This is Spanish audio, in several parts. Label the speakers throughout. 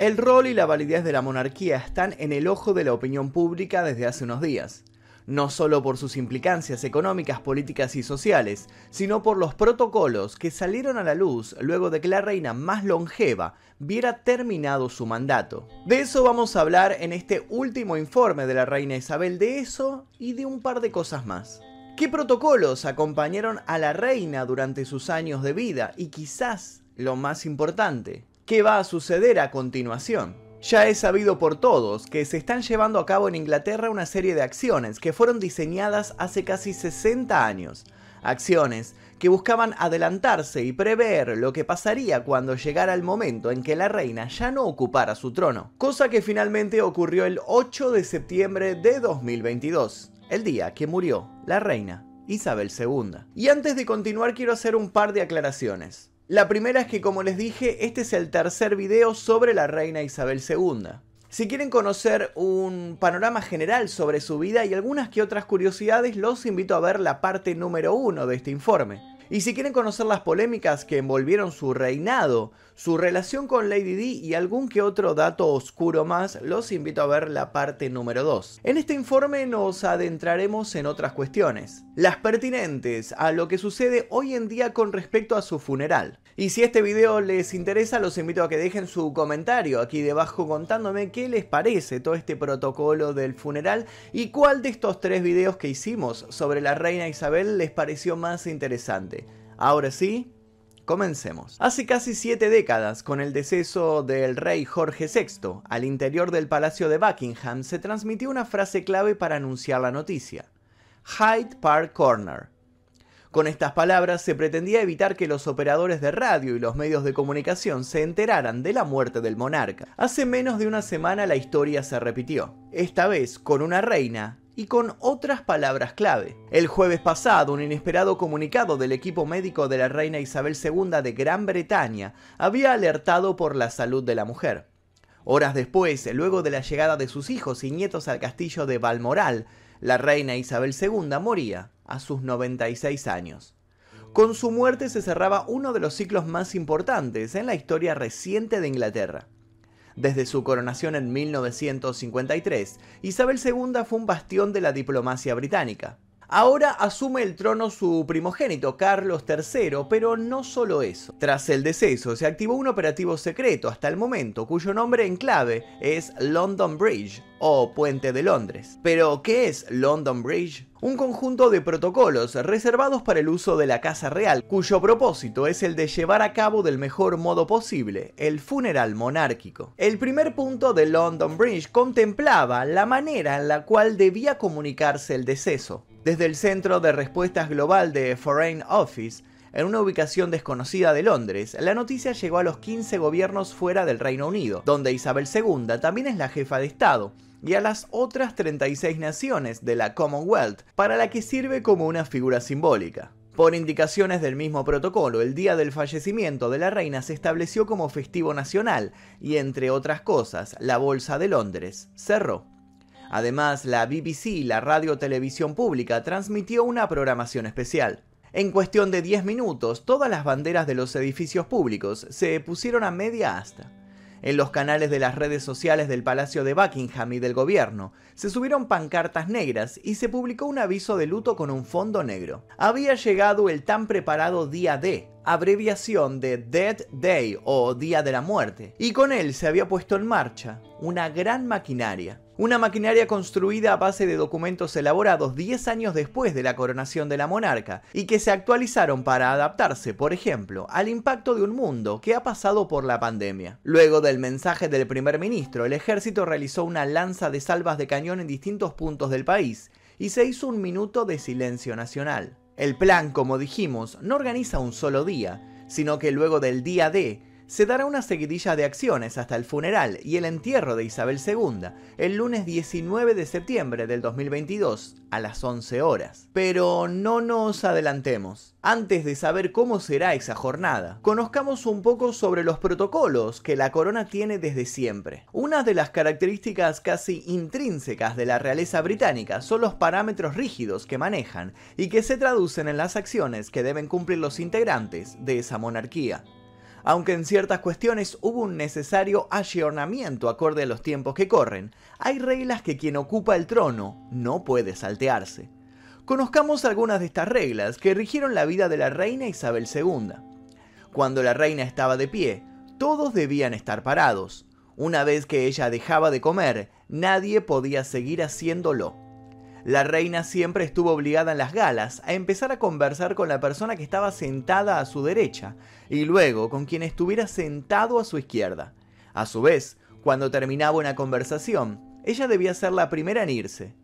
Speaker 1: El rol y la validez de la monarquía están en el ojo de la opinión pública desde hace unos días no solo por sus implicancias económicas, políticas y sociales, sino por los protocolos que salieron a la luz luego de que la reina más longeva viera terminado su mandato. De eso vamos a hablar en este último informe de la reina Isabel, de eso y de un par de cosas más. ¿Qué protocolos acompañaron a la reina durante sus años de vida? Y quizás lo más importante, ¿qué va a suceder a continuación? Ya es sabido por todos que se están llevando a cabo en Inglaterra una serie de acciones que fueron diseñadas hace casi 60 años. Acciones que buscaban adelantarse y prever lo que pasaría cuando llegara el momento en que la reina ya no ocupara su trono. Cosa que finalmente ocurrió el 8 de septiembre de 2022, el día que murió la reina Isabel II. Y antes de continuar quiero hacer un par de aclaraciones. La primera es que como les dije, este es el tercer video sobre la reina Isabel II. Si quieren conocer un panorama general sobre su vida y algunas que otras curiosidades, los invito a ver la parte número uno de este informe. Y si quieren conocer las polémicas que envolvieron su reinado, su relación con Lady Di y algún que otro dato oscuro más, los invito a ver la parte número 2. En este informe nos adentraremos en otras cuestiones, las pertinentes a lo que sucede hoy en día con respecto a su funeral. Y si este video les interesa, los invito a que dejen su comentario aquí debajo contándome qué les parece todo este protocolo del funeral y cuál de estos tres videos que hicimos sobre la reina Isabel les pareció más interesante. Ahora sí, Comencemos. Hace casi siete décadas, con el deceso del rey Jorge VI, al interior del Palacio de Buckingham se transmitió una frase clave para anunciar la noticia. Hyde Park Corner. Con estas palabras se pretendía evitar que los operadores de radio y los medios de comunicación se enteraran de la muerte del monarca. Hace menos de una semana la historia se repitió, esta vez con una reina y con otras palabras clave. El jueves pasado, un inesperado comunicado del equipo médico de la reina Isabel II de Gran Bretaña había alertado por la salud de la mujer. Horas después, luego de la llegada de sus hijos y nietos al castillo de Balmoral, la reina Isabel II moría a sus 96 años. Con su muerte se cerraba uno de los ciclos más importantes en la historia reciente de Inglaterra. Desde su coronación en 1953, Isabel II fue un bastión de la diplomacia británica. Ahora asume el trono su primogénito, Carlos III, pero no solo eso. Tras el deceso, se activó un operativo secreto hasta el momento, cuyo nombre en clave es London Bridge o Puente de Londres. Pero, ¿qué es London Bridge? Un conjunto de protocolos reservados para el uso de la Casa Real, cuyo propósito es el de llevar a cabo del mejor modo posible el funeral monárquico. El primer punto de London Bridge contemplaba la manera en la cual debía comunicarse el deceso. Desde el Centro de Respuestas Global de Foreign Office, en una ubicación desconocida de Londres, la noticia llegó a los 15 gobiernos fuera del Reino Unido, donde Isabel II también es la jefa de Estado, y a las otras 36 naciones de la Commonwealth, para la que sirve como una figura simbólica. Por indicaciones del mismo protocolo, el día del fallecimiento de la reina se estableció como festivo nacional y, entre otras cosas, la Bolsa de Londres cerró. Además, la BBC, la radio televisión pública, transmitió una programación especial. En cuestión de 10 minutos, todas las banderas de los edificios públicos se pusieron a media asta. En los canales de las redes sociales del Palacio de Buckingham y del gobierno se subieron pancartas negras y se publicó un aviso de luto con un fondo negro. Había llegado el tan preparado día D, abreviación de Dead Day o Día de la Muerte, y con él se había puesto en marcha una gran maquinaria. Una maquinaria construida a base de documentos elaborados 10 años después de la coronación de la monarca y que se actualizaron para adaptarse, por ejemplo, al impacto de un mundo que ha pasado por la pandemia. Luego del mensaje del primer ministro, el ejército realizó una lanza de salvas de cañón en distintos puntos del país y se hizo un minuto de silencio nacional. El plan, como dijimos, no organiza un solo día, sino que luego del día D se dará una seguidilla de acciones hasta el funeral y el entierro de Isabel II el lunes 19 de septiembre del 2022 a las 11 horas. Pero no nos adelantemos. Antes de saber cómo será esa jornada, conozcamos un poco sobre los protocolos que la corona tiene desde siempre. Una de las características casi intrínsecas de la realeza británica son los parámetros rígidos que manejan y que se traducen en las acciones que deben cumplir los integrantes de esa monarquía. Aunque en ciertas cuestiones hubo un necesario ayornamiento acorde a los tiempos que corren, hay reglas que quien ocupa el trono no puede saltearse. Conozcamos algunas de estas reglas que rigieron la vida de la reina Isabel II. Cuando la reina estaba de pie, todos debían estar parados. Una vez que ella dejaba de comer, nadie podía seguir haciéndolo. La reina siempre estuvo obligada en las galas a empezar a conversar con la persona que estaba sentada a su derecha y luego con quien estuviera sentado a su izquierda. A su vez, cuando terminaba una conversación, ella debía ser la primera en irse.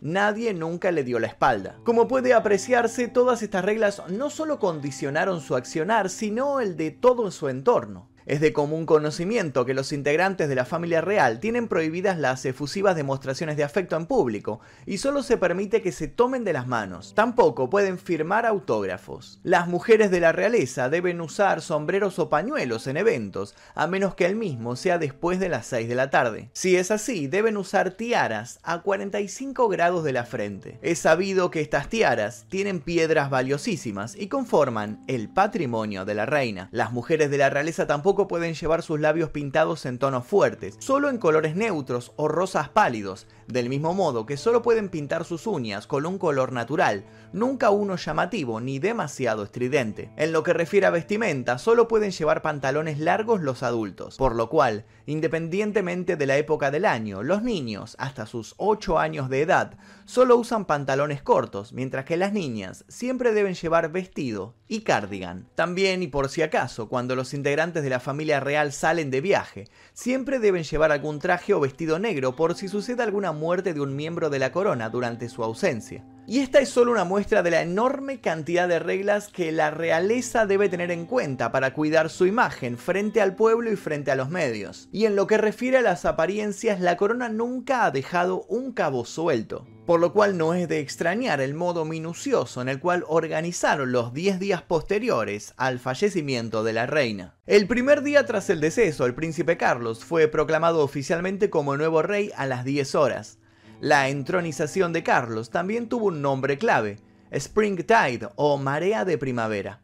Speaker 1: Nadie nunca le dio la espalda. Como puede apreciarse, todas estas reglas no solo condicionaron su accionar, sino el de todo su entorno. Es de común conocimiento que los integrantes de la familia real tienen prohibidas las efusivas demostraciones de afecto en público y solo se permite que se tomen de las manos. Tampoco pueden firmar autógrafos. Las mujeres de la realeza deben usar sombreros o pañuelos en eventos, a menos que el mismo sea después de las 6 de la tarde. Si es así, deben usar tiaras a 45 grados de la frente. Es sabido que estas tiaras tienen piedras valiosísimas y conforman el patrimonio de la reina. Las mujeres de la realeza tampoco pueden llevar sus labios pintados en tonos fuertes, solo en colores neutros o rosas pálidos, del mismo modo que solo pueden pintar sus uñas con un color natural, nunca uno llamativo ni demasiado estridente. En lo que refiere a vestimenta, solo pueden llevar pantalones largos los adultos, por lo cual, independientemente de la época del año, los niños, hasta sus 8 años de edad, solo usan pantalones cortos, mientras que las niñas siempre deben llevar vestido y cardigan. También, y por si acaso, cuando los integrantes de la familia real salen de viaje, siempre deben llevar algún traje o vestido negro por si sucede alguna muerte de un miembro de la corona durante su ausencia. Y esta es solo una muestra de la enorme cantidad de reglas que la realeza debe tener en cuenta para cuidar su imagen frente al pueblo y frente a los medios. Y en lo que refiere a las apariencias, la corona nunca ha dejado un cabo suelto por lo cual no es de extrañar el modo minucioso en el cual organizaron los 10 días posteriores al fallecimiento de la reina. El primer día tras el deceso, el príncipe Carlos fue proclamado oficialmente como nuevo rey a las 10 horas. La entronización de Carlos también tuvo un nombre clave, Springtide o Marea de Primavera.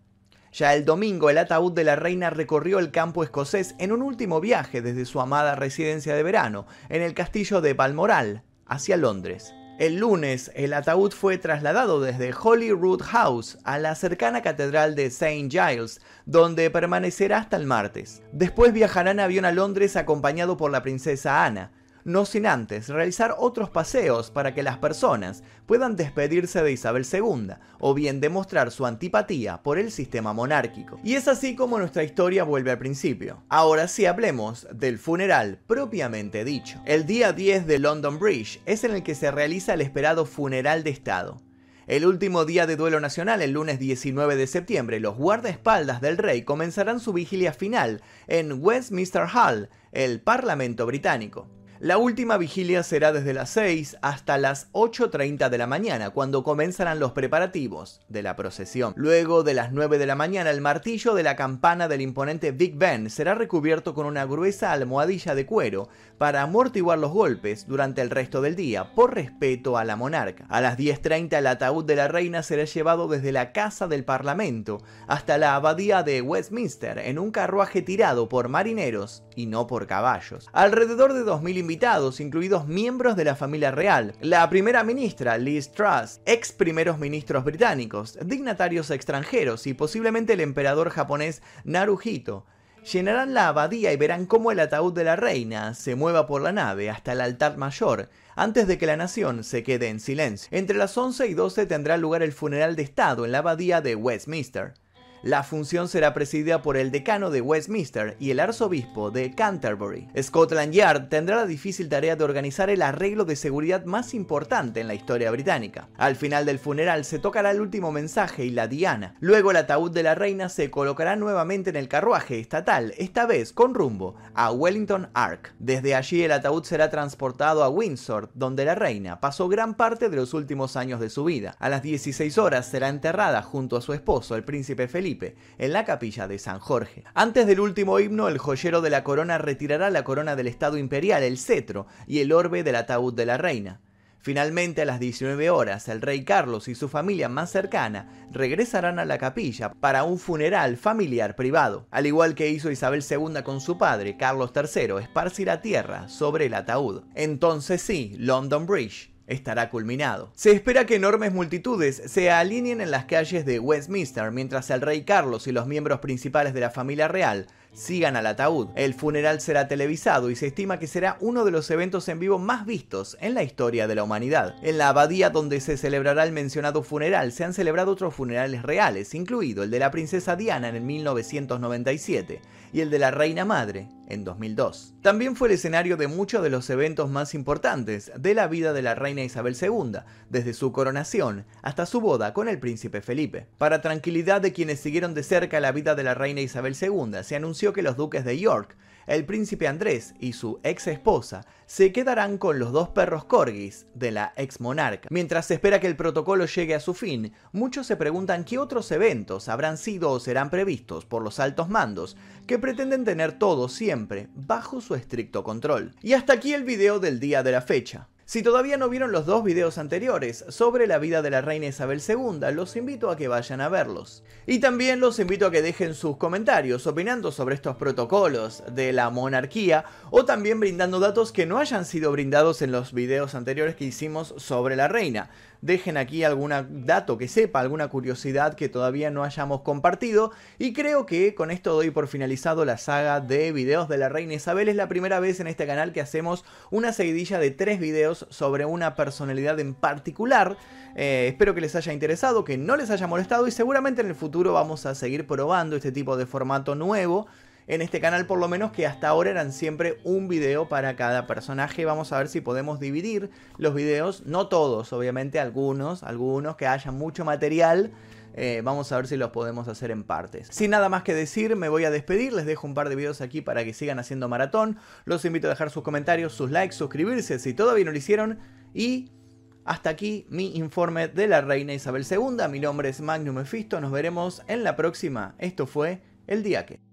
Speaker 1: Ya el domingo el ataúd de la reina recorrió el campo escocés en un último viaje desde su amada residencia de verano, en el castillo de Balmoral, hacia Londres. El lunes, el ataúd fue trasladado desde Holyrood House a la cercana catedral de St. Giles, donde permanecerá hasta el martes. Después viajará en avión a Londres acompañado por la princesa Ana, no sin antes realizar otros paseos para que las personas puedan despedirse de Isabel II o bien demostrar su antipatía por el sistema monárquico. Y es así como nuestra historia vuelve al principio. Ahora sí hablemos del funeral propiamente dicho. El día 10 de London Bridge es en el que se realiza el esperado funeral de Estado. El último día de duelo nacional, el lunes 19 de septiembre, los guardaespaldas del rey comenzarán su vigilia final en Westminster Hall, el Parlamento británico. La última vigilia será desde las 6 hasta las 8.30 de la mañana, cuando comenzarán los preparativos de la procesión. Luego de las 9 de la mañana, el martillo de la campana del imponente Big Ben será recubierto con una gruesa almohadilla de cuero para amortiguar los golpes durante el resto del día, por respeto a la monarca. A las 10.30 el ataúd de la reina será llevado desde la casa del Parlamento hasta la abadía de Westminster en un carruaje tirado por marineros y no por caballos. Alrededor de 2.000 invitados, incluidos miembros de la familia real, la primera ministra Liz Truss, ex primeros ministros británicos, dignatarios extranjeros y posiblemente el emperador japonés Naruhito, llenarán la abadía y verán cómo el ataúd de la reina se mueva por la nave hasta el altar mayor, antes de que la nación se quede en silencio. Entre las 11 y 12 tendrá lugar el funeral de Estado en la abadía de Westminster. La función será presidida por el decano de Westminster y el arzobispo de Canterbury. Scotland Yard tendrá la difícil tarea de organizar el arreglo de seguridad más importante en la historia británica. Al final del funeral se tocará el último mensaje y la diana. Luego el ataúd de la reina se colocará nuevamente en el carruaje estatal, esta vez con rumbo a Wellington Ark. Desde allí el ataúd será transportado a Windsor, donde la reina pasó gran parte de los últimos años de su vida. A las 16 horas será enterrada junto a su esposo, el príncipe Felipe en la capilla de San Jorge. Antes del último himno, el joyero de la corona retirará la corona del Estado imperial, el cetro y el orbe del ataúd de la reina. Finalmente, a las 19 horas, el rey Carlos y su familia más cercana regresarán a la capilla para un funeral familiar privado. Al igual que hizo Isabel II con su padre, Carlos III esparcirá tierra sobre el ataúd. Entonces sí, London Bridge estará culminado. Se espera que enormes multitudes se alineen en las calles de Westminster mientras el rey Carlos y los miembros principales de la familia real sigan al ataúd. El funeral será televisado y se estima que será uno de los eventos en vivo más vistos en la historia de la humanidad. En la abadía donde se celebrará el mencionado funeral se han celebrado otros funerales reales, incluido el de la princesa Diana en 1997 y el de la reina madre en 2002. También fue el escenario de muchos de los eventos más importantes de la vida de la reina Isabel II, desde su coronación hasta su boda con el príncipe Felipe. Para tranquilidad de quienes siguieron de cerca la vida de la reina Isabel II, se anunció que los duques de York el príncipe Andrés y su ex esposa se quedarán con los dos perros corgis de la ex monarca. Mientras se espera que el protocolo llegue a su fin, muchos se preguntan qué otros eventos habrán sido o serán previstos por los altos mandos que pretenden tener todo siempre bajo su estricto control. Y hasta aquí el video del día de la fecha. Si todavía no vieron los dos videos anteriores sobre la vida de la reina Isabel II, los invito a que vayan a verlos. Y también los invito a que dejen sus comentarios opinando sobre estos protocolos de la monarquía o también brindando datos que no hayan sido brindados en los videos anteriores que hicimos sobre la reina dejen aquí algún dato que sepa, alguna curiosidad que todavía no hayamos compartido. Y creo que con esto doy por finalizado la saga de videos de la reina Isabel. Es la primera vez en este canal que hacemos una seguidilla de tres videos sobre una personalidad en particular. Eh, espero que les haya interesado, que no les haya molestado y seguramente en el futuro vamos a seguir probando este tipo de formato nuevo en este canal por lo menos que hasta ahora eran siempre un video para cada personaje. Vamos a ver si podemos dividir los videos, no todos, obviamente algunos, algunos que haya mucho material. Eh, vamos a ver si los podemos hacer en partes. Sin nada más que decir, me voy a despedir. Les dejo un par de videos aquí para que sigan haciendo maratón. Los invito a dejar sus comentarios, sus likes, suscribirse si todavía no lo hicieron. Y hasta aquí mi informe de la reina Isabel II. Mi nombre es Magnum Mephisto. Nos veremos en la próxima. Esto fue El Día Que.